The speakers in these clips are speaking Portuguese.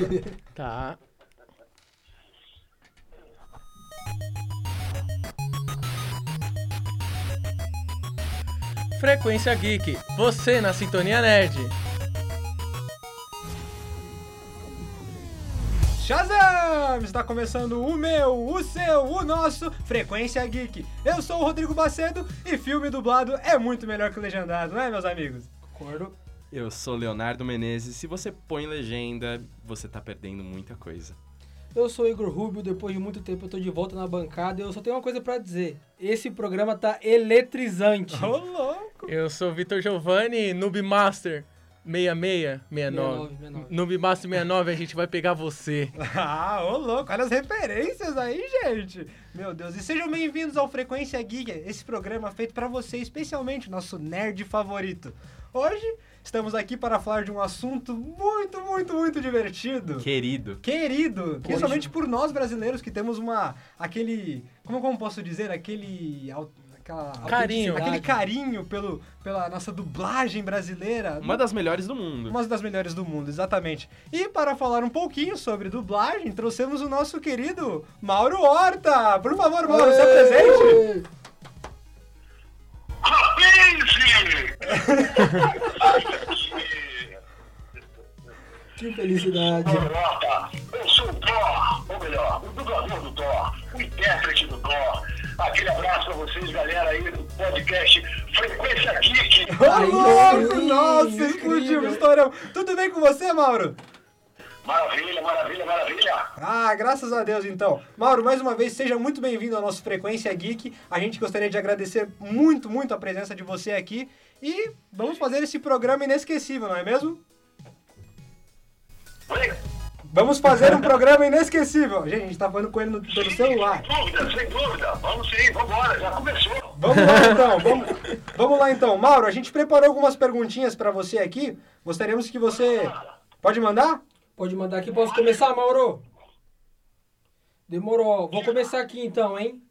Tá. Frequência Geek, você na Sintonia Nerd. Shazam! Está começando o meu, o seu, o nosso Frequência Geek. Eu sou o Rodrigo Bacedo e filme dublado é muito melhor que legendado, não é, meus amigos? Concordo. Eu sou Leonardo Menezes. Se você põe legenda, você tá perdendo muita coisa. Eu sou o Igor Rubio, depois de muito tempo eu tô de volta na bancada e eu só tenho uma coisa pra dizer. Esse programa tá eletrizante. Ô, louco! Eu sou o Vitor Giovanni, Noob Master 66, 69. 69, 69. Noob Master 69, a gente vai pegar você. Ah, ô louco, olha as referências aí, gente. Meu Deus, e sejam bem-vindos ao Frequência Geek, esse programa feito pra você, especialmente nosso nerd favorito. Hoje estamos aqui para falar de um assunto muito, muito, muito divertido. Querido. Querido, principalmente por nós brasileiros que temos uma aquele, como como posso dizer, aquele aquela Carinho. aquele carinho pelo pela nossa dublagem brasileira. Uma das melhores do mundo. Uma das melhores do mundo, exatamente. E para falar um pouquinho sobre dublagem, trouxemos o nosso querido Mauro Horta. Por favor, Mauro, se apresente. Que felicidade. Europa, eu sou o Thor, ou melhor, o dublador do Thor, o intérprete do Thor. Aquele abraço pra vocês, galera aí do podcast Frequência Geek. Ô, louco, nossa, incrível. explodimos, estouramos. Tudo bem com você, Mauro? Maravilha, maravilha, maravilha. Ah, graças a Deus, então. Mauro, mais uma vez, seja muito bem-vindo ao nosso Frequência Geek. A gente gostaria de agradecer muito, muito a presença de você aqui. E vamos fazer esse programa inesquecível, não é mesmo? Oi? Vamos fazer um programa inesquecível. Gente, a gente tá falando com ele no, pelo celular. Sem dúvida, sem dúvida. Vamos sim, vambora, já começou. Vamos lá então, vamos, vamos lá então. Mauro, a gente preparou algumas perguntinhas pra você aqui. Gostaríamos que você. Pode mandar? Pode mandar aqui. Posso começar, Mauro? Demorou. Vou começar aqui então, hein?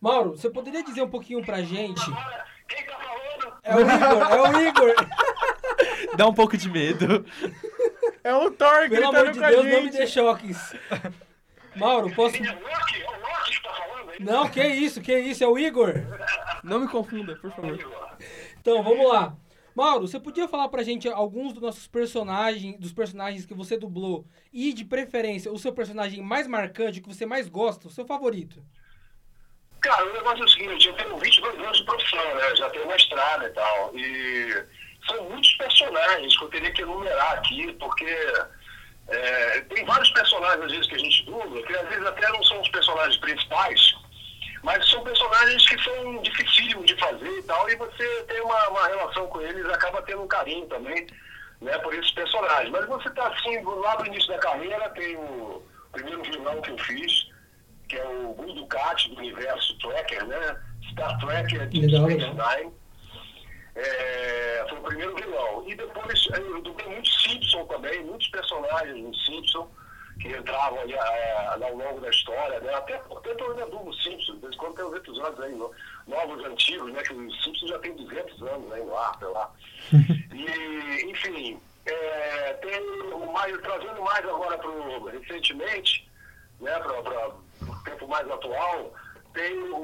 Mauro, você poderia dizer um pouquinho pra gente? Agora, quem tá falando? É o Igor, é o Igor. Dá um pouco de medo. É o Thor Pelo gritando amor de com a Deus, não me gente. dê choques. Mauro, posso. É o Loki? É o Loki que tá falando aí? Não, que isso, que isso, é o Igor. Não me confunda, por favor. Então, vamos lá. Mauro, você podia falar pra gente alguns dos nossos personagens, dos personagens que você dublou e, de preferência, o seu personagem mais marcante, o que você mais gosta, o seu favorito? Cara, o negócio é o seguinte, eu tenho 22 anos de profissão, né? Já tenho uma estrada e tal. E são muitos personagens que eu teria que enumerar aqui, porque é, tem vários personagens, às vezes, que a gente dubla, que às vezes até não são os personagens principais, mas são personagens que são dificílimos de fazer e tal, e você tem uma, uma relação com eles, acaba tendo um carinho também, né, por esses personagens. Mas você tá assim, lá do início da carreira, tem o primeiro vilão que eu fiz, que é o Gul Dukat do universo Tracker, né? Star Trek é Deep Space. Nine. É, foi o primeiro vilão. E depois eu dublei muito Simpson também, muitos personagens no Simpson que entravam ali é, ao longo da história, né? Até portanto eu ainda dublo Simpson, de vez em quando tem uns episódios aí, no- novos, antigos, né? Que o Simpson já tem 200 anos aí no ar, sei lá. E, enfim, é, tem o mais, trazendo mais agora pro, recentemente, né, tempo mais atual, tem o,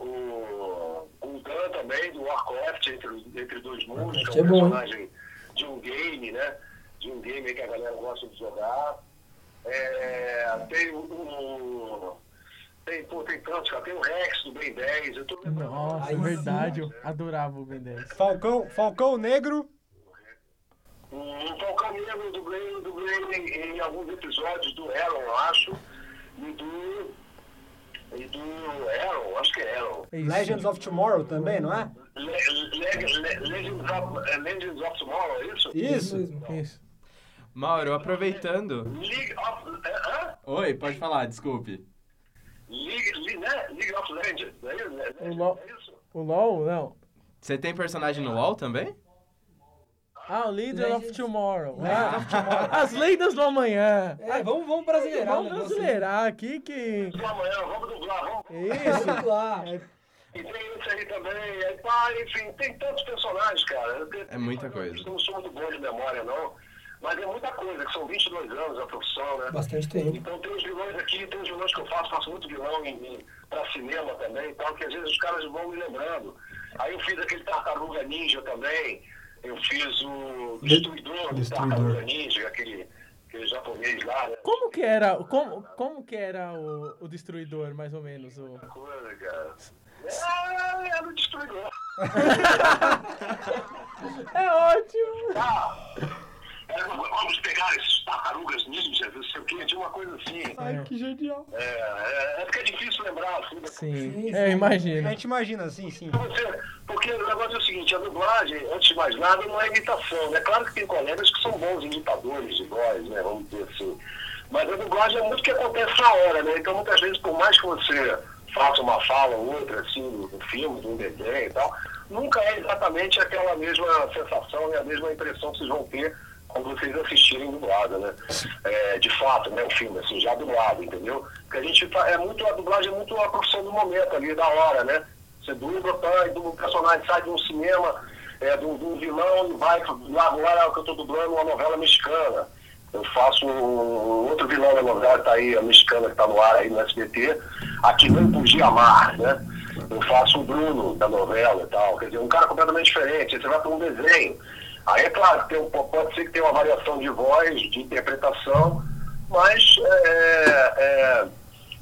o, o Dan também, do Warcraft, entre, entre dois mundos, que é um é personagem de um game, né? De um game que a galera gosta de jogar. É, tem o. o- tem, pô, tem tantos, cara. Tem o Rex do Ben 10. Eu tô lembrando. Nossa, é verdade. Eu adorava o Ben 10. Falcão, Falcão Negro. O Falcão Negro dublei, dublei em, em alguns episódios do Arrow, eu acho, e do. E do Arrow, acho que é Arrow. Isso. Legends of Tomorrow também, não é? Le, Le, Le, Legends, of, Legends of Tomorrow, é isso? Isso. mesmo. Isso. Mauro, aproveitando. League of. hã? Oi, pode falar, desculpe. League, League, né? League of Legends, é isso? O Lo- é isso? O LOL, não. Você tem personagem no UOL também? Ah, o Leader of Tomorrow. Ah, of Tomorrow. As lendas do amanhã. É, vamos, vamos brasileirar. Vamos brasileirar aqui que... Amanhã, vamos dublar, vamos. Isso. Vamos lá. E tem esse aí também, aí, pá, enfim, tem tantos personagens, cara. É muita coisa. Eu não sou muito bom de memória, não. Mas é muita coisa, que são 22 anos a profissão, né? Bastante tempo. Então tem os vilões aqui, tem os vilões que eu faço, faço muito vilão em, em, pra cinema também e tal, que às vezes os caras vão me lembrando. Aí eu fiz aquele Tartaruga Ninja também, eu fiz o Destruidor do Destruidor. Tartaruga Ninja, aquele, aquele japonês lá, né? Como que era, como, como que era o, o Destruidor, mais ou menos? O... Coisa, cara. É, era o Destruidor. É ótimo! Ah, vamos pegar esses tartarugas ninjas, não sei o quê, tinha uma coisa assim. Ai, que genial. É, é, é porque é difícil lembrar, assim, da Sim, sim. é, A imagina. gente imagina, sim, sim. Você- porque o negócio é o seguinte, a dublagem, antes de mais nada, não é imitação. É claro que tem colegas que são bons imitadores de voz, né? Vamos dizer assim. Mas a dublagem é muito o que acontece na hora, né? Então muitas vezes, por mais que você faça uma fala ou outra, assim, no no filme, num desenho e tal, nunca é exatamente aquela mesma sensação e a mesma impressão que vocês vão ter quando vocês assistirem dublado, né? É, de fato, né? O filme, assim, já dublado, entendeu? Porque a gente fa- é muito, a dublagem é muito a profissão do momento ali, da hora, né? Você dubla, tá, e do personagem sai de um cinema, é, de um vilão e vai lá agora que eu estou dublando uma novela mexicana. Eu faço um outro vilão da novela que tá aí, a mexicana que está no ar aí no SBT, aqui não podia amar, né? Eu faço o Bruno da novela e tal, quer dizer, um cara completamente diferente, você vai para um desenho. Aí é claro, tem um- pode ser que tenha uma variação de voz, de interpretação, mas é, é,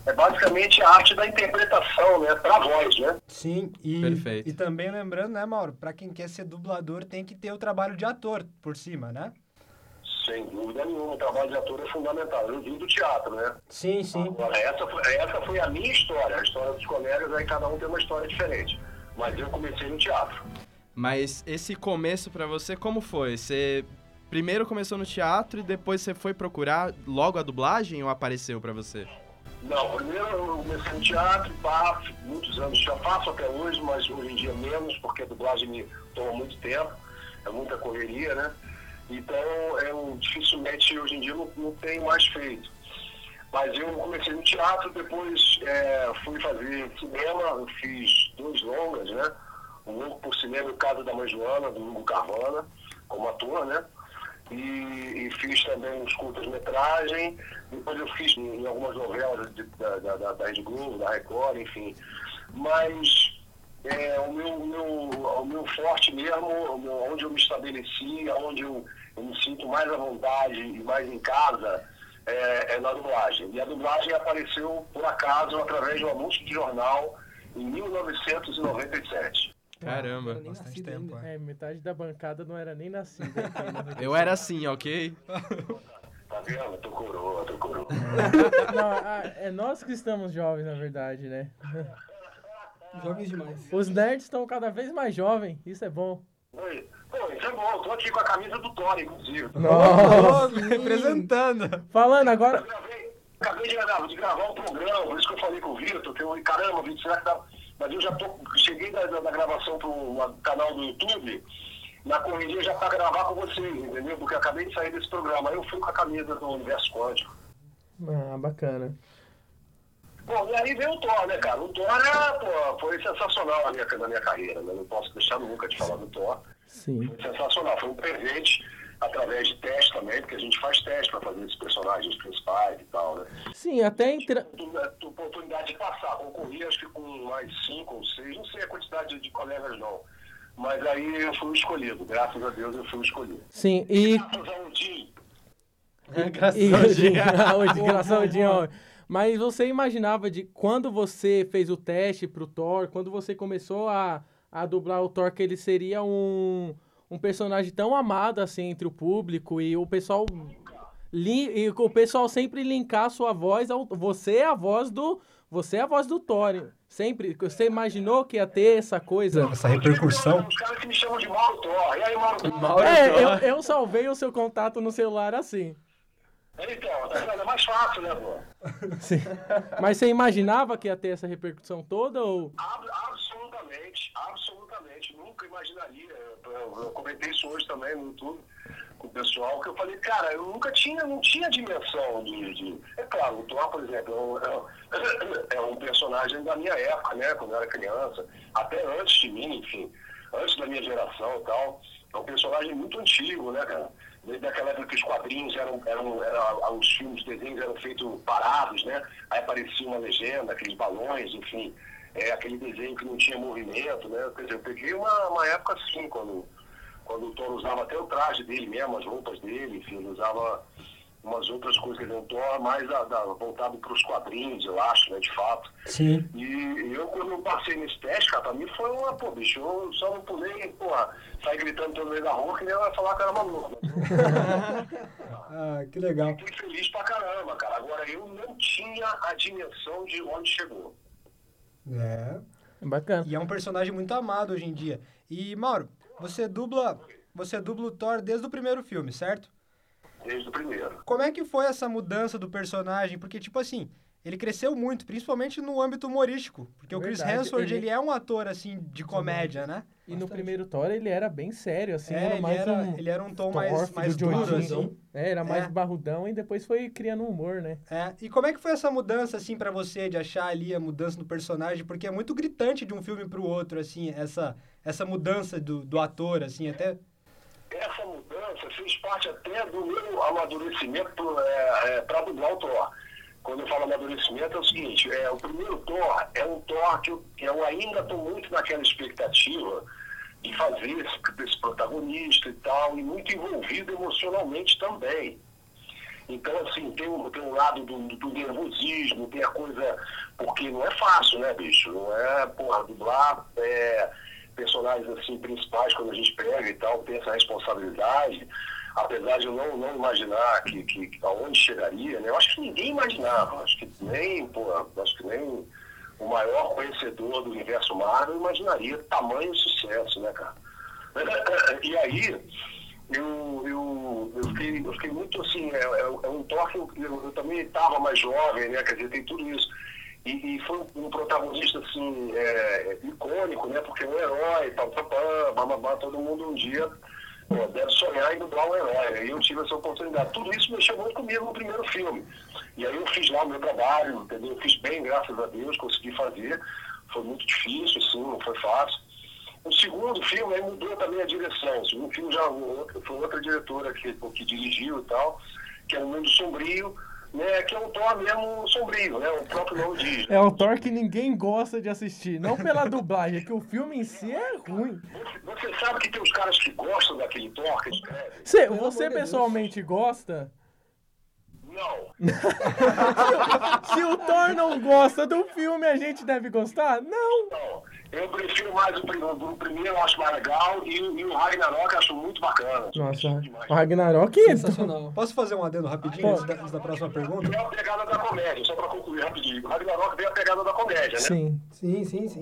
é basicamente a arte da interpretação, né? Pra voz, né? Sim, e, Perfeito. e também lembrando, né, Mauro, pra quem quer ser dublador tem que ter o trabalho de ator por cima, né? Sem dúvida nenhuma, o trabalho de ator é fundamental. Eu vim do teatro, né? Sim, sim. Agora, essa foi, essa foi a minha história, a história dos colegas, aí cada um tem uma história diferente. Mas eu comecei no teatro. Mas esse começo pra você, como foi? Você primeiro começou no teatro e depois você foi procurar logo a dublagem ou apareceu pra você? Não, primeiro eu comecei no teatro, pá, muitos anos já faço até hoje, mas hoje em dia menos, porque a dublagem me toma muito tempo, é muita correria, né? Então, eu dificilmente hoje em dia não, não tenho mais feito. Mas eu comecei no teatro, depois é, fui fazer cinema, eu fiz dois longas, né? Um por cinema, O Caso da Mãe Joana, do Hugo Carvana, como ator, né? E, e fiz também uns curtas-metragem. Depois eu fiz em, algumas novelas de- da, da, da, Rede Globo, da Record, enfim. Mas é, o, meu, o, meu, o meu forte mesmo, meu- onde eu me estabeleci, onde eu, eu me sinto mais à vontade e mais em casa, é, é na dublagem. E a dublagem apareceu, por acaso, através de um anúncio de jornal em 1997. Caramba. Não era nem Bastante tempo, ainda. é. É, metade da bancada não era nem nascida. né? Eu era assim, ok? Tá vendo? Tô coroa, tô coroa. Não, ah, é nós que estamos jovens, na verdade, né? Jovens demais. Os nerds estão cada vez mais jovens, isso é bom. Oi. Pô, isso é bom, tô aqui com a camisa do Thor, inclusive. Nossa, representando. Falando Eu agora, gravei, acabei de gravar, de gravar um programa, por isso que eu falei com o Vitor, que eu, caramba, Vitor, será que dá. Mas eu já tô, cheguei da, da gravação pro canal do YouTube, na correria já pra gravar com vocês, entendeu? Porque eu acabei de sair desse programa, aí eu fui com a camisa do Universo Quântico. ah, bacana. Bom, e aí veio o Thor, né, cara? O Thor pô, foi sensacional na minha, na minha carreira, né? Não posso deixar nunca de falar do Thor. Sim. Foi sensacional, foi um presente através de teste também, porque a gente faz teste para fazer esses personagens principais e tal, né? Sim, até entra de passar, concorri acho que com mais cinco ou seis, não sei a quantidade de colegas não. Mas aí eu fui escolhido, graças a Deus eu fui escolhido. Sim, e. Graças ao Tim, e hoje, graças ao Dinho. Mas você imaginava de quando você fez o teste pro Thor, quando você começou a, a dublar o Thor, que ele seria um, um personagem tão amado assim entre o público e o pessoal. Li, e o pessoal sempre linkar a sua voz ao. Você é a voz do. Você é a voz do Thor. Sempre. Você imaginou que ia ter essa coisa? Essa repercussão. Os caras que me chamam de Mauro Thor. E aí, Mauro Thor? É, eu, eu salvei o seu contato no celular assim. Então, tá vendo? É mais fácil, né, pô? Sim. Mas você imaginava que ia ter essa repercussão toda ou. Ab- Absolutamente, absolutamente. Nunca imaginaria. Eu, comentei isso hoje também no YouTube com o pessoal, que eu falei, cara, eu nunca tinha, não tinha dimensão de. de- É claro, o Thor, por exemplo, é um, é um- é personagem da minha época, né? Quando eu era criança, até antes de mim, enfim, antes da minha geração e tal. É um personagem muito antigo, né, cara? desde aquela época que os quadrinhos eram, eram, eram os filmes, os desenhos eram feitos parados, né? Aí aparecia uma legenda, aqueles balões, enfim, é, aquele desenho que não tinha movimento, né? Quer dizer, eu peguei uma, uma época assim, quando, quando o Thor usava até o traje dele mesmo, as roupas dele, enfim, ele usava umas outras coisas que ele não Thor mais a, a, voltado para os quadrinhos, eu acho, né, de fato. Sim. E eu, quando eu passei nesse teste, cara, pra mim foi uma, pô, bicho, eu só não pulei, porra, sair gritando pelo meio da rua que nem vai falar que era maluco. ah, que legal. Fui feliz pra caramba, cara. Agora, eu não tinha a dimensão de onde chegou. É. Bacana. E é um personagem muito amado hoje em dia. E, Mauro, você dubla, você dubla o Thor desde o primeiro filme, certo? Desde o primeiro. Como é que foi essa mudança do personagem? Porque, tipo assim, ele cresceu muito, principalmente no âmbito humorístico. Porque Verdade, o Chris Hemsworth, ele... ele... é um ator, assim, de comédia, né? E Bastante. no primeiro Thor ele era bem sério, assim, é, era mais ele era, um... Ele era um tom mais, mais duro, assim. É, era mais é. barrudão e depois foi criando humor, né? É, e como é que foi essa mudança, assim, para você, de achar ali a mudança do personagem? Porque é muito gritante de um filme pro outro, assim, essa, essa mudança do, do ator, assim, até essa mudança fez parte até do meu amadurecimento é, é, para dublar o Thor. Quando eu falo amadurecimento é o seguinte, é, o primeiro Thor é um Thor que eu, que eu ainda estou muito naquela expectativa de fazer esse, esse protagonista e tal, e muito envolvido emocionalmente também. Então, assim, tem um, tem um lado do, do, nervosismo, tem a coisa. Porque não é fácil, né, bicho? Não é, porra, dublar. É, personagens assim principais quando a gente pega e tal, tem essa responsabilidade, apesar de eu não, não imaginar que, que, que aonde chegaria, né? Eu acho que ninguém imaginava, acho que nem, pô, acho que nem o maior conhecedor do universo Marvel imaginaria tamanho sucesso, né, cara? E aí, eu, eu, eu, fiquei, eu fiquei muito assim, é, é, é um toque, eu, eu, também estava mais jovem, né? Quer dizer, tem tudo isso. E, e, foi um protagonista assim é, icônico, né? Porque é um herói, pam, pam, pam, bababá, todo mundo um dia pô, deve sonhar em dublar um herói. E eu tive essa oportunidade. Tudo isso mexeu muito comigo no primeiro filme. E aí eu fiz lá o meu trabalho, entendeu? Eu fiz bem, graças a Deus, consegui fazer. Foi muito difícil, assim, não foi fácil. O segundo filme aí mudou também a direção. O segundo filme já foi outra diretora que, que dirigiu e tal, que é um mundo sombrio né, que é um Thor mesmo sombrio, né? O próprio nome diz. É o Thor que ninguém gosta de assistir. Não pela dublagem, é que o filme em si é ruim. Você, você sabe que tem os caras que gostam daquele Thor que escreve? Cê, você pessoalmente Deus. gosta? Não. se, o, Thor não gosta do filme, a gente deve gostar? Não. Não. Eu prefiro mais o, o primeiro, eu acho mais legal, e, e o Ragnarok eu acho muito bacana. Nossa, o Ragnarok é sensacional. Posso fazer um adendo rapidinho antes da, antes da, próxima pergunta? Veio a pegada da comédia, só pra concluir rapidinho. O Ragnarok veio a pegada da comédia, né? Sim, sim, sim, sim.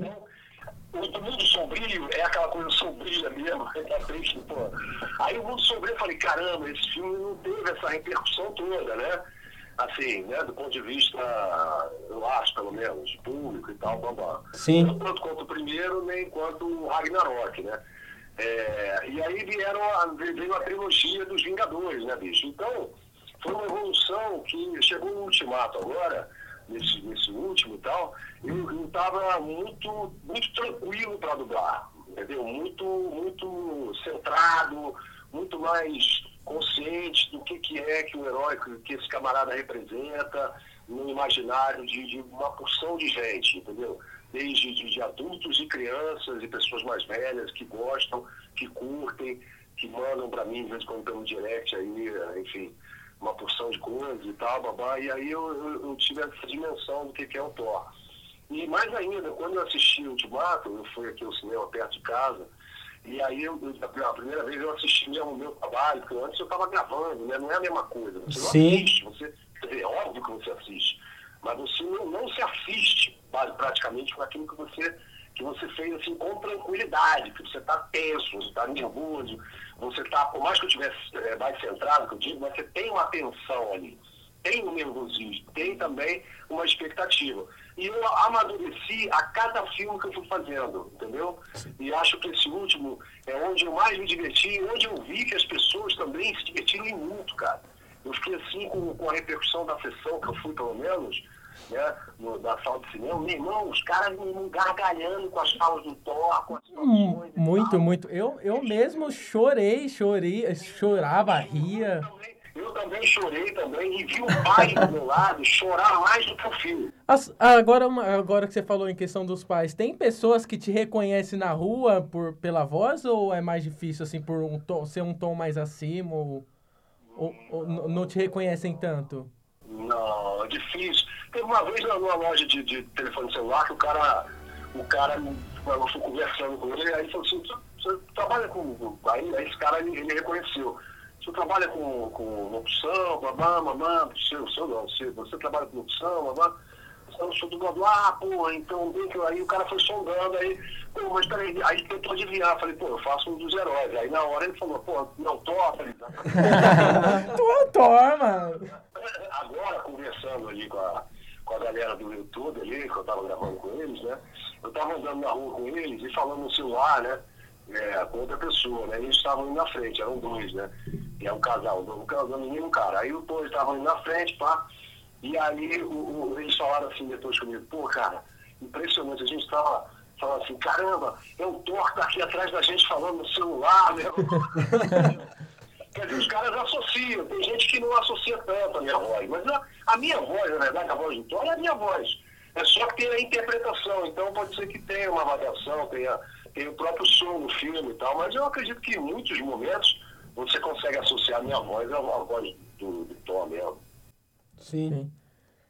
Então, o mundo sombrio é aquela coisa sombria mesmo, tá triste, pô. Aí o mundo sombrio eu falei, caramba, esse filme não teve essa repercussão toda, né? Assim, né, do ponto de vista, eu acho, pelo menos, público e tal, blá, blá. Sim. Tanto quanto o primeiro, nem quanto o Ragnarok, né? É, e aí vieram a, veio a trilogia dos Vingadores, né, bicho? Então, foi uma evolução que chegou no ultimato agora, nesse, nesse último e tal, eu estava muito, muito tranquilo para dublar, entendeu? Muito, muito centrado, muito mais consciente do que, que é que o herói, que esse camarada representa no imaginário de, de uma porção de gente, entendeu? Desde de, de adultos e crianças e pessoas mais velhas que gostam, que curtem, que mandam para mim, de vez em quando pelo direct aí, enfim, uma porção de coisas e tal, babá. E aí eu, eu, eu tive essa dimensão do que, que é o Thor. E mais ainda, quando eu assisti o Ultimato, eu fui aqui ao cinema perto de casa, e aí, eu, a primeira vez eu assisti mesmo o meu trabalho, porque antes eu estava gravando, né? Não é a mesma coisa. Você não Sim. assiste, você, é óbvio que você assiste, mas você não, não se assiste praticamente com aquilo que você, que você fez assim, com tranquilidade, que você está tenso, você está nervoso, você está, por mais que eu estivesse é, mais centrado, que eu digo, mas você tem uma atenção ali, tem um nervosismo, tem também uma expectativa. E eu amadureci a cada filme que eu fui fazendo, entendeu? E acho que esse último é onde eu mais me diverti, onde eu vi que as pessoas também se divertiram muito, cara. Eu fiquei assim com, com a repercussão da sessão que eu fui, pelo menos, né, no, da sala de cinema, meu irmão, os caras me gargalhando com as falas do Thor, com as Hum, Muito, muito. Eu, eu mesmo chorei, chorei, chorava, ria. Eu também, eu também chorei também e vi o pai do meu lado chorar mais do que o filho. As- agora, uma- agora que você falou em questão dos pais, tem pessoas que te reconhecem na rua por, pela voz ou é mais difícil, assim, por um tom, ser um tom mais acima ou, ou- ou não te reconhecem tanto? Não, é difícil. Teve uma vez na- numa loja de, de telefone celular que o cara, o cara, eu fui conversando com ele, aí falou assim, você, você trabalha com. Aí, aí esse cara ele, ele reconheceu. Você trabalha com, com locução, babá, mamã, seu, seu não, você, você trabalha com locução, babá. Eu sou dublador, ah, pô, então bem que aí o cara foi sondando, aí, pô, mas peraí, aí tentou adivinhar, falei, pô, eu faço um dos heróis. Aí na hora ele falou, pô, não, tô, falei, tu o Thor, mano. agora conversando ali com a, com a galera do YouTube ali, que eu tava gravando com eles, né? Eu tava andando na rua com eles e falando no celular, né? É, com outra pessoa, né? Eles estavam indo na frente, eram dois, né? E é um casal, um casal menino e um cara. Aí os dois estavam indo na frente, pá. E aí o, o- eles falaram assim depois comigo, pô, cara, impressionante, a gente tava falando assim, caramba, é o Thor que tá aqui atrás da gente falando no celular, né? Quer dizer, os caras associam. Tem gente que não associa tanto a minha voz. Mas a, a minha voz, na verdade, a voz do Thor é a minha voz. É só que tem a interpretação. Então pode ser que tenha uma variação, tenha, tenha o próprio som no filme e tal. Mas eu acredito que em muitos momentos você consegue associar a minha voz à à voz do, do Thor mesmo. Sim. Sim.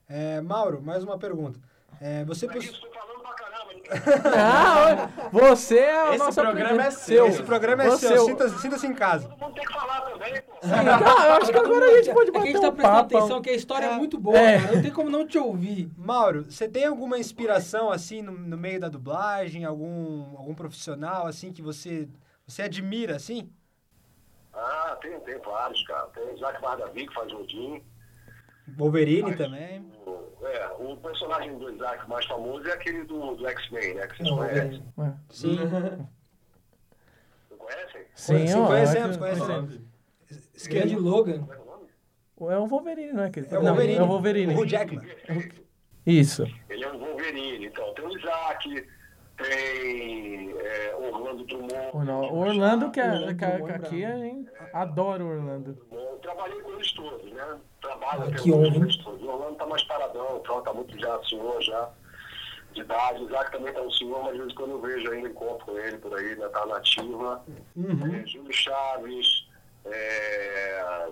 É, Mauro, mais uma pergunta. É, você Mas falando pra caramba. Ah, você é a Esse nossa programa é seu. Esse programa é Você- seu, sinta- sinta-se em casa. Todo mundo tem que falar Ah, eu acho que agora a gente pode É que a bater gente tá um prestando papo. atenção que a história é, É. muito boa, É. cara. Não tem como não te ouvir. Mauro, você tem alguma inspiração assim no, no meio da dublagem, algum algum profissional assim que você você admira assim? Ah, tem, tem vários, cara. Tem o Isaac Bardavi, que faz Odin. Wolverine também. O- É, o personagem do Isaac mais famoso é aquele do, do X-Men, né? Que vocês Não, conhecem. Ué. Sim. Não conhecem? Sim, Sim, ó, conhecemos, é- conhecemos. Grande Logan. É? É o Wolverine, não é? aquele? É o Não, Wolverine. é o Wolverine. O Hugh Jackman. Isso. Ele é um Wolverine. Então, tem o Isaac, tem é, Orlando Drummond. O Orlando, que, é, Orlando que, é- Drummond é aqui é, hein? adoro o Orlando. Eu trabalhei com eles todos, né? Trabalho Ah, que honra, eles todos. O Orlando tá mais paradão, então tá muito já senhor, já de idade. O Isaac também tá um senhor, mas de vez em quando eu vejo ainda encontro com ele por aí, ainda tá nativa. Uhum. É, Júlio Chaves, é,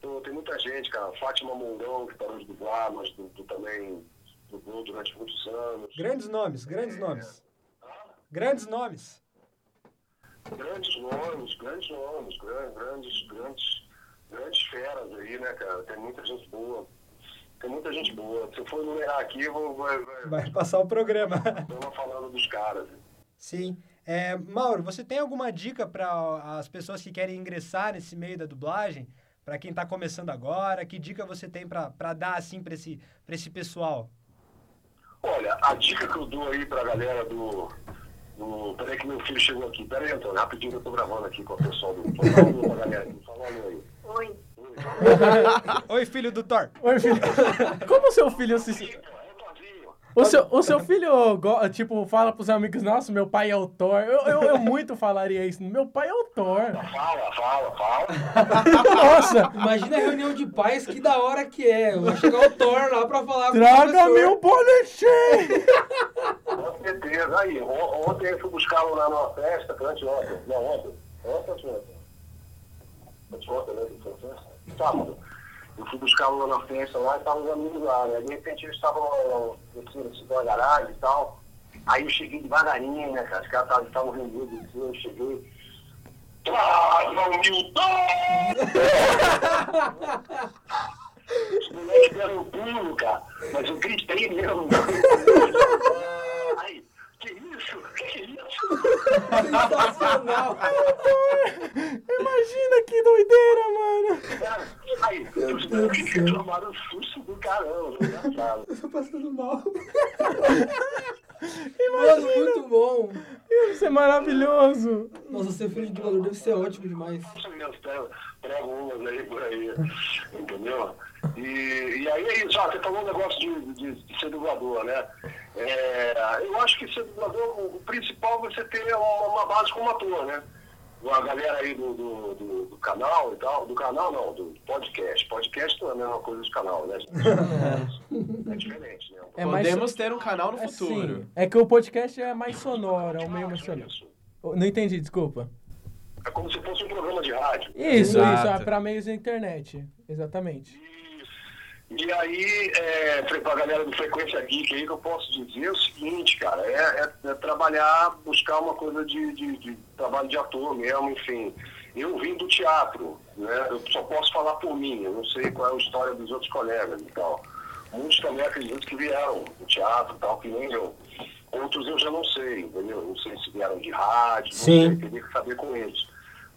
pô, tem muita gente, cara. Fátima Mourão, que parou de dublar, mas du- du- também dublou durante muitos anos. Grandes nomes, grandes nomes. Grandes nomes. Grandes nomes, grandes nomes, gran- grandes, grandes, grandes feras aí, né, cara? Tem muita gente boa. Tem muita gente boa. Se eu for enumerar aqui, eu vou, vai, vai, Vai passar o programa. vamos falando dos caras. Sim. É, Mauro, você tem alguma dica para as pessoas que querem ingressar nesse meio da dublagem? Para quem está começando agora? Que dica você tem para dar assim para esse, pra esse pessoal? Olha, a dica que eu dou aí pra galera do. do peraí que meu filho chegou aqui. Peraí, Antônio, rapidinho que eu tô gravando aqui com o pessoal do. Fala um alô galera. Fala um aí. Oi. Oi. Oi, filho do Thor. Oi, filho. Como o seu filho se... O. O seu, o seu filho, tipo, fala pros amigos, nossa, meu pai é o Thor. Eu, eu, eu muito falaria isso. Meu pai é o Thor. Fala, fala, fala. Nossa, Imagina a reunião de pais, que da hora que é. Vai chegar o Thor lá pra falar com o traga meu boletim. Com certeza. Aí, on- ontem eu fui buscá-lo lá numa festa, anteontem. Não, ontem. Ontem, né? que foi a festa? Sábado. Eu fui buscá-lo lá na festa lá e estavam os amigos lá, né? De repente eles estavam descendo assim, pela garagem e tal. Aí eu cheguei devagarinho, né, cara? Os caras tavam- estavam reunidos assim, eu cheguei. Traga o Milton! Os moleques deram um pulo, cara. Mas eu gritei mesmo. Aí, que isso? Que isso? Sensacional. Imagina que doideira, aí, os moleques tomaram um susto do caramba, engraçado. Tô passando mal. Mano, muito bom. Isso é maravilhoso. Nossa, ser filho de dublador deve ser ótimo demais. Pego umas aí por aí, entendeu? E, e aí é isso, ah, você falou um negócio de, de, de ser dublador, né? É, eu acho que ser dublador, o principal é você ter uma, uma base como ator, né? A galera aí do, do, do, do canal e tal, do canal não, do podcast. Podcast não é a mesma coisa do canal, né? É diferente, né? É mais Podemos ter um canal no É, futuro. sim. É que o podcast é mais sonoro, é o meio mais sonoro. isso. Não entendi, desculpa. É como se fosse um programa de rádio. Isso, Exato. isso, é pra meios da internet. Exatamente. E aí, é, pra galera do Frequência Geek aí, que eu posso dizer o seguinte, cara, é, é- é trabalhar, buscar uma coisa de, de- de trabalho de ator mesmo, enfim. Eu vim do teatro, né? Eu só posso falar por mim, eu não sei qual é a história dos outros colegas e tal. Muitos também acredito que vieram do teatro e tal, que nem eu. Outros eu já não sei, entendeu? Não sei se vieram de rádio, Sim. não sei, teria que saber com eles.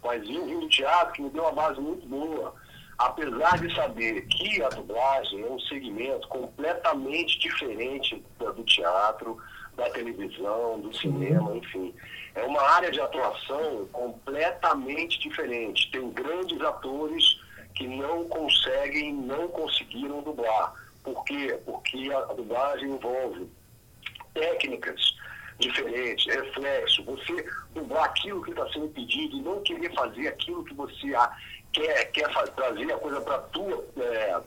Mas eu vim do teatro, que me deu uma base muito boa. Apesar de saber que a dublagem é um segmento completamente diferente do teatro, da televisão, do cinema, enfim. É uma área de atuação completamente diferente. Tem grandes atores que não conseguem, não conseguiram dublar. Por quê? Porque a, dublagem envolve técnicas diferentes, reflexo, você dublar aquilo que está sendo pedido e não querer fazer aquilo que você quer, quer fa- trazer a coisa para a tua, é,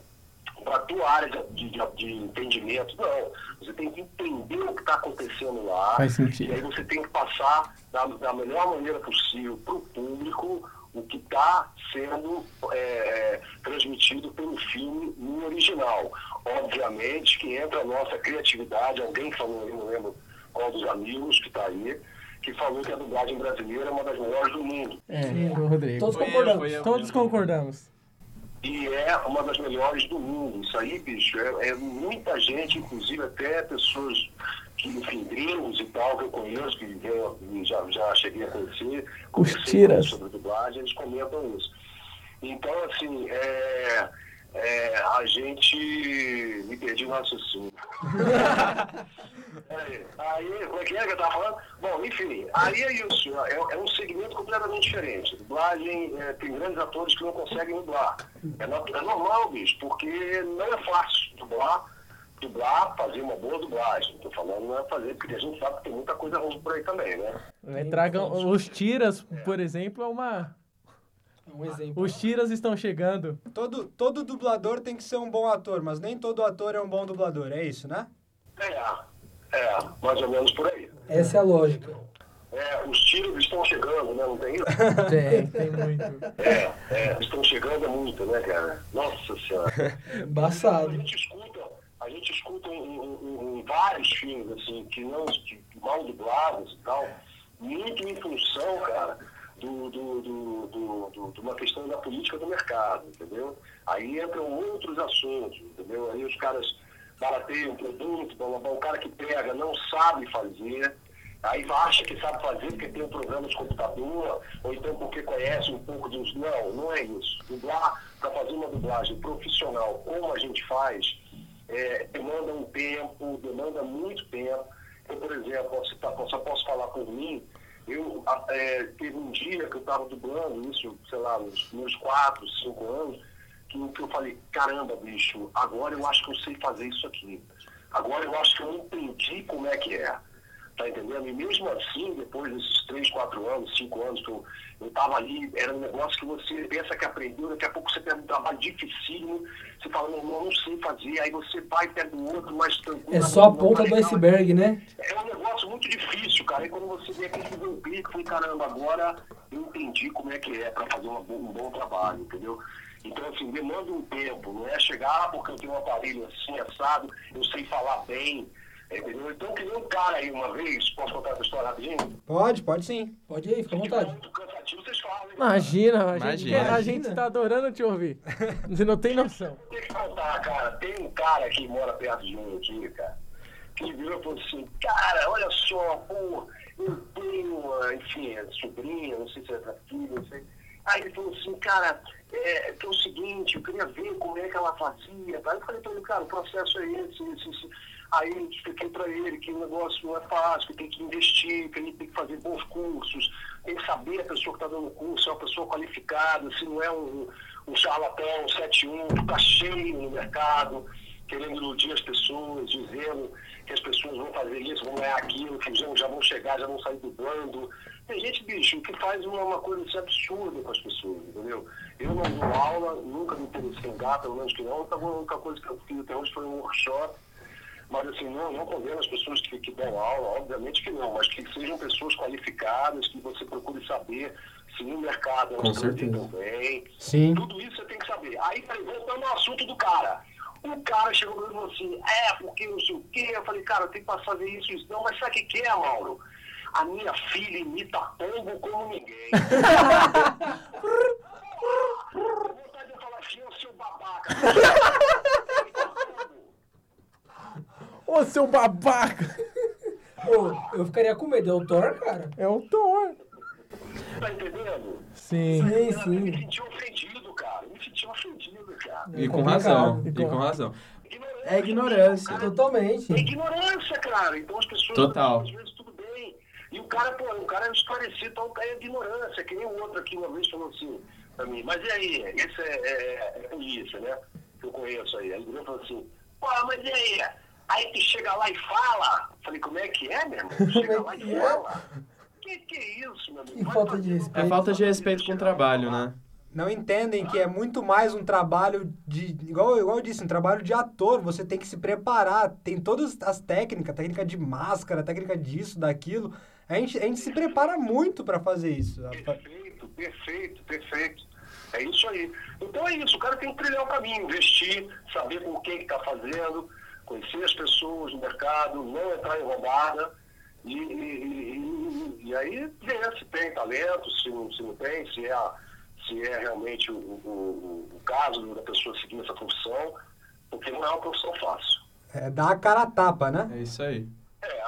pra tua área de, de, de entendimento. Não, você tem que entender o que está acontecendo lá. Faz sentido. E aí você tem que passar da, da melhor maneira possível para o público o que está sendo é, transmitido pelo filme no original. Obviamente que entra a nossa criatividade, alguém falou, eu não lembro qual dos amigos que está aí, que falou que a dublagem brasileira é uma das melhores do mundo. É, Rodrigo. Todos Foi eu, concordamos. foi eu. Todos concordamos. E é uma das melhores do mundo. Isso aí, bicho, é, é muita gente, inclusive até pessoas que, enfim, gringos e tal, que eu conheço, que eu já, já cheguei a conhecer, tiras. eles sobre dublagem, eles comentam isso. Então, assim, é, é, a gente. Me perdi no raciocínio. Aí, aí, como é que é que eu tava falando? Bom, enfim, aí é isso. É, é um segmento completamente diferente. Dublagem, é, tem grandes atores que não conseguem dublar. É, é normal, bicho, porque não é fácil dublar, dublar, fazer uma boa dublagem. Tô falando não é fazer, porque a gente sabe que tem muita coisa ruim por aí também, né? É, tragam, os tiras, por exemplo, é uma. Um exemplo. Os tiras estão chegando. Todo, todo dublador tem que ser um bom ator, mas nem todo ator é um bom dublador, é isso, né? É, é, mais ou menos por aí. Essa é a lógica. É, os tiros estão chegando, né? Não tem isso? Tem, tem muito. É, é, estão chegando muito, né, cara? Nossa Senhora. A Embaçado. gente escuta, a gente escuta em, em- em vários filmes, assim, que não, que mal dublados e tal, muito em função, cara, do, do, do, do- de uma questão da política do mercado, entendeu? Aí entram outros assuntos, entendeu? Aí os caras barateiam o produto, blá, blá, blá, o cara que pega não sabe fazer, aí acha que sabe fazer porque tem um programa de computador, ou então porque conhece um pouco de uns. Não, não é isso. Dublar, para fazer uma dublagem profissional como a gente faz, é, demanda um tempo, demanda muito tempo. Eu, por exemplo, posso só posso falar por mim, eu é, teve um dia que eu estava dublando isso, sei lá, nos meus quatro, cinco anos, que, que eu falei, caramba, bicho, agora eu acho que eu sei fazer isso aqui. Agora eu acho que eu entendi como é que é. Tá entendendo? E mesmo assim, depois desses três, quatro anos, cinco anos que eu, eu tava ali, era um negócio que você pensa que aprendeu, daqui a pouco você pega um trabalho dificílimo, você fala, meu irmão, eu não sei fazer, aí você vai e pega o outro mais tranquilo. É só a ponta do iceberg, né? É um negócio muito difícil, cara. E quando você vê aquele que um clique, eu falei, caramba, agora eu entendi como é que é para fazer uma bo- um bom trabalho, entendeu? Então, assim, demanda um tempo, não é chegar ah, porque eu tenho um aparelho assim, assado, eu sei falar bem, entendeu? Então, que nem um cara aí uma vez, posso contar essa história rapidinho? Pode, pode sim. Pode ir, fica à vontade. muito cansativo, vocês falam? Imagina, a gente, Imagina. a gente tá adorando te ouvir. Você não tem noção. Tem que contar, cara. Tem um cara que mora perto de mim aqui, cara, que virou e falou assim, cara, olha só, pô, eu tenho, enfim, sobrinha, não sei se é filha, não sei. Aí ele falou assim, cara, é, que é o seguinte, eu queria ver como é que ela fazia. Aí eu falei para ele, cara, o processo é esse, esse, esse. Aí eu expliquei para ele que o negócio não é fácil, que tem que investir, que ele tem que fazer bons cursos, tem que saber a pessoa que está dando o curso, se é uma pessoa qualificada, se não é um, um charlatão, um 71, que está cheio no mercado, querendo iludir as pessoas, dizendo que as pessoas vão fazer isso, vão ganhar aquilo, que já, vão chegar, já vão sair do bando. Tem gente, bicho, que faz uma, uma coisa assim, absurda com as pessoas, entendeu? Eu não dou aula, nunca me interessei em dar, pelo menos que não. Então, a única coisa que eu fiz até hoje foi um workshop. Mas, assim, não, não condeno as pessoas que, que dão aula, obviamente que não, mas que sejam pessoas qualificadas, que você procure saber se no mercado Com certeza. também. Sim. Tudo isso você tem que saber. Aí, voltando ao assunto do cara. O cara chegou pra mim e falou assim, é, porque não sei o quê. Eu falei, cara, tem que fazer isso, isso. Não, mas sabe o que, que é, Mauro? A minha filha imita pombo como ninguém. Vontade de falar assim, seu babaca. Ô, seu babaca! Ô, eu ficaria com medo, é o Thor, cara. É o Thor. Tá entendendo? Sim. Sim, Eu sim. me senti ofendido, cara. Me senti ofendido, cara. E com razão, E e com- razão. Ignorância. É ignorância. Cara, Totalmente. É ignorância, cara. Então as pessoas, Total. às vezes, tudo bem. E o cara, pô, o cara é esclarecido, então é ignorância. Que nem o outro aqui uma vez falou assim pra mim, mas e aí? Esse é, é, é polícia, né? Que eu conheço aí. Aí ele falou assim, pô, mas e aí? Aí tu chega lá e fala. Falei, como é que é, meu irmão? Chega lá e fala. Que que é isso, meu amigo? Que Vai falta de respeito. É falta de respeito com o trabalho, né? Não entendem que é muito mais um trabalho de. Igual, igual eu disse, um trabalho de ator. Você tem que se preparar. Tem todas as técnicas, técnica de máscara, técnica disso, daquilo. A gente, a gente se prepara muito pra fazer isso. Perfeito, perfeito, perfeito. É isso aí. Então é isso, o cara tem que trilhar o caminho, investir, saber com quem está fazendo, conhecer as pessoas no mercado, não entrar em roubada e, e- e- e- e aí ver se tem talento, se não, se não tem, se é, se é realmente o, o- o- caso da pessoa seguir essa profissão, porque não é uma profissão fácil. É dar a cara a tapa, né? É isso aí. É.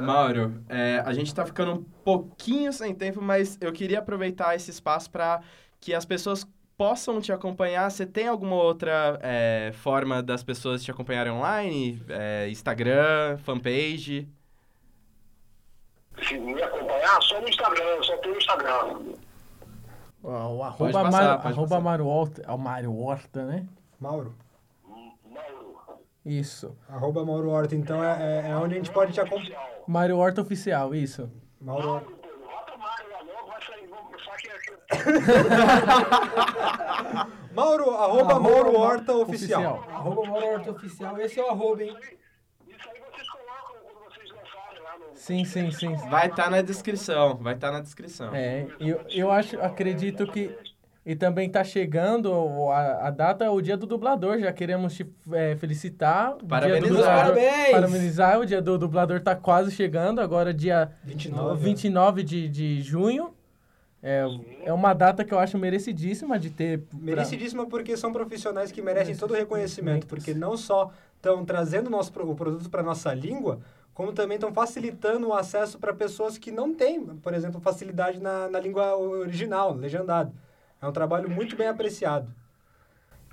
Mauro, é, a gente tá ficando um pouquinho sem tempo, mas eu queria aproveitar esse espaço para que as pessoas possam te acompanhar. Você tem alguma outra é, forma das pessoas te acompanharem online? É, Instagram, fanpage? Se me acompanhar, só no Instagram, eu só tenho o Instagram. O arroba, passar, Mário, pode arroba. Mário Horta. É o Mário Horta, né? Mauro. Mauro. Isso. Arroba Mauro Horta. Então é, é- é onde a gente pode te acompanhar. Mário Horta Oficial, isso. Mauro Horta. Mauro, pô, bota Mário lá logo, vai sair, vamos começar aqui. aqui. Mauro, arroba Arroba Mauro Ma- Horta Oficial. Oficial. Arroba Mauro Horta Oficial. Esse é o arroba, hein? Isso aí vocês colocam quando vocês lançarem lá no. Sim, sim, sim. Vai estar na descrição, vai estar na descrição. É, eu, eu acho, acredito que. E também tá chegando a, a data, o dia do dublador. Já queremos te é, felicitar. O dia do Parabenizar. dublador- Parabéns! Parabenizar. O dia do dublador tá quase chegando, agora dia 29. 29 de, de junho. É, é uma data que eu acho merecidíssima de ter. pra- Merecidíssima porque são profissionais que merecem todo o reconhecimento, porque não só estão trazendo o, nosso, o produto para nossa língua, como também estão facilitando o acesso para pessoas que não têm, por exemplo, facilidade na, na língua original, legendado. É um trabalho muito bem apreciado.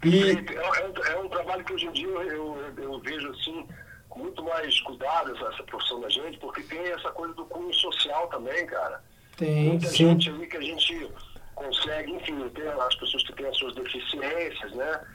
E É, é um, é um trabalho que hoje em dia eu, eu, eu vejo assim, com muito mais cuidado essa, essa profissão da gente, porque tem essa coisa do cunho social também, cara. Tem. Muita sim. gente ali que a gente consegue, enfim, tem as pessoas que têm as suas deficiências, né?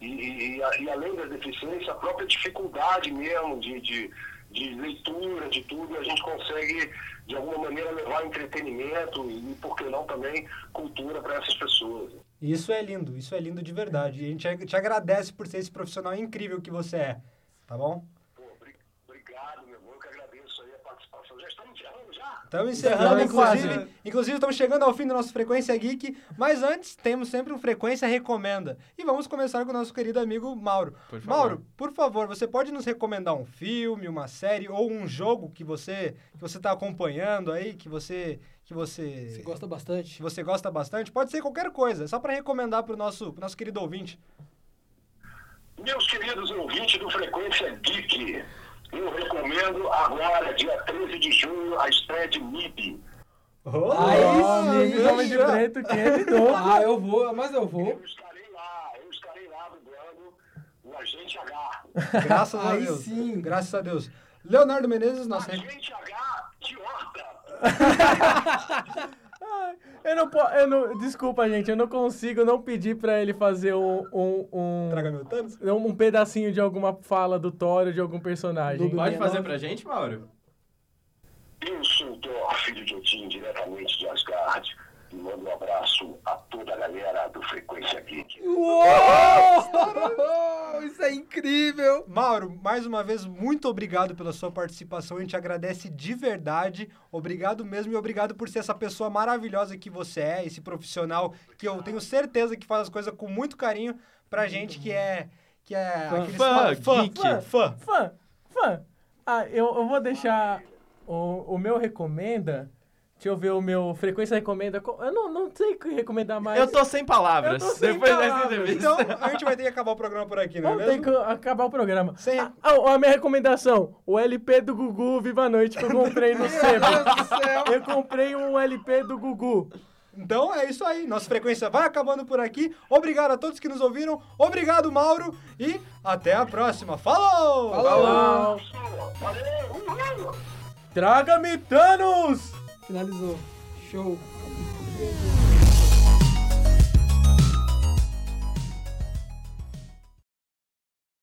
E, e- e além das deficiências, a própria dificuldade mesmo de, de, de leitura, de tudo, a gente consegue, de alguma maneira, levar entretenimento e, por que não, também cultura para essas pessoas. isso é lindo, isso é lindo de verdade. E a gente te agradece por ser esse profissional incrível que você é, tá bom? Pô, obri- obrigado, meu irmão, eu que agradeço aí a participação. Já estamos encerrando já? Estamos encerrando, Estamos quase. inclusive, inclusive estamos chegando ao fim do nosso Frequência Geek, mas antes temos sempre um Frequência Recomenda. E vamos começar com o nosso querido amigo Mauro. Por. Mauro, por favor, você pode nos recomendar um filme, uma série ou um jogo que você que você está acompanhando aí, que você que você Você gosta bastante? que você gosta bastante? Pode ser qualquer coisa, só para recomendar para o nosso pro nosso querido ouvinte. Meus queridos ouvintes do Frequência Geek, eu recomendo agora, dia 13 de junho, a estreia de MIB. Oh, Aí sim, amigo Homem de Preto, quem é de novo? Ah, eu vou, mas eu vou. Eu estarei lá, eu estarei lá dublando o Agente H. Graças a Aí Deus. sim. Graças a Deus. Leonardo Menezes, nosso... re- Agente H de horta. Eu não posso. Eu não, desculpa, gente, eu não consigo não pedir pra ele fazer um. um, um Traga meu Thanos. um um pedacinho de alguma fala do Thor ou de algum personagem. Do- Pode fazer pra gente, Mauro? Eu sou o Thor, filho de Odin, diretamente de Asgard. E mando um abraço a toda a galera do Frequência Geek. Uou! Isso é incrível! Mauro, mais uma vez, muito obrigado pela sua participação. A gente agradece de verdade. Obrigado mesmo e obrigado por ser essa pessoa maravilhosa que você é, esse profissional que eu tenho certeza que faz as coisas com muito carinho pra gente que é. Que é aqueles Fã, fã, geek. fã, fã. Fã, fã. Ah, eu, eu vou deixar o, o meu recomenda. Deixa eu ver o meu frequência recomenda. Co- Eu não, não sei o que recomendar mais. Eu tô sem palavras. Eu tô sem Depois dessa palavras. entrevista. Então, a gente vai ter que acabar o programa por aqui, não é Vamos ter mesmo? que acabar o programa. Sem- Ah, ah, a minha recomendação: o LP do Gugu Viva a Noite que eu comprei no Sebo. Eu comprei um LP do Gugu. Então é isso aí. Nossa frequência vai acabando por aqui. Obrigado a todos que nos ouviram. Obrigado, Mauro. E até a próxima. Falou! Falou. Uhul! Traga-me Thanos! Finalizou. Show.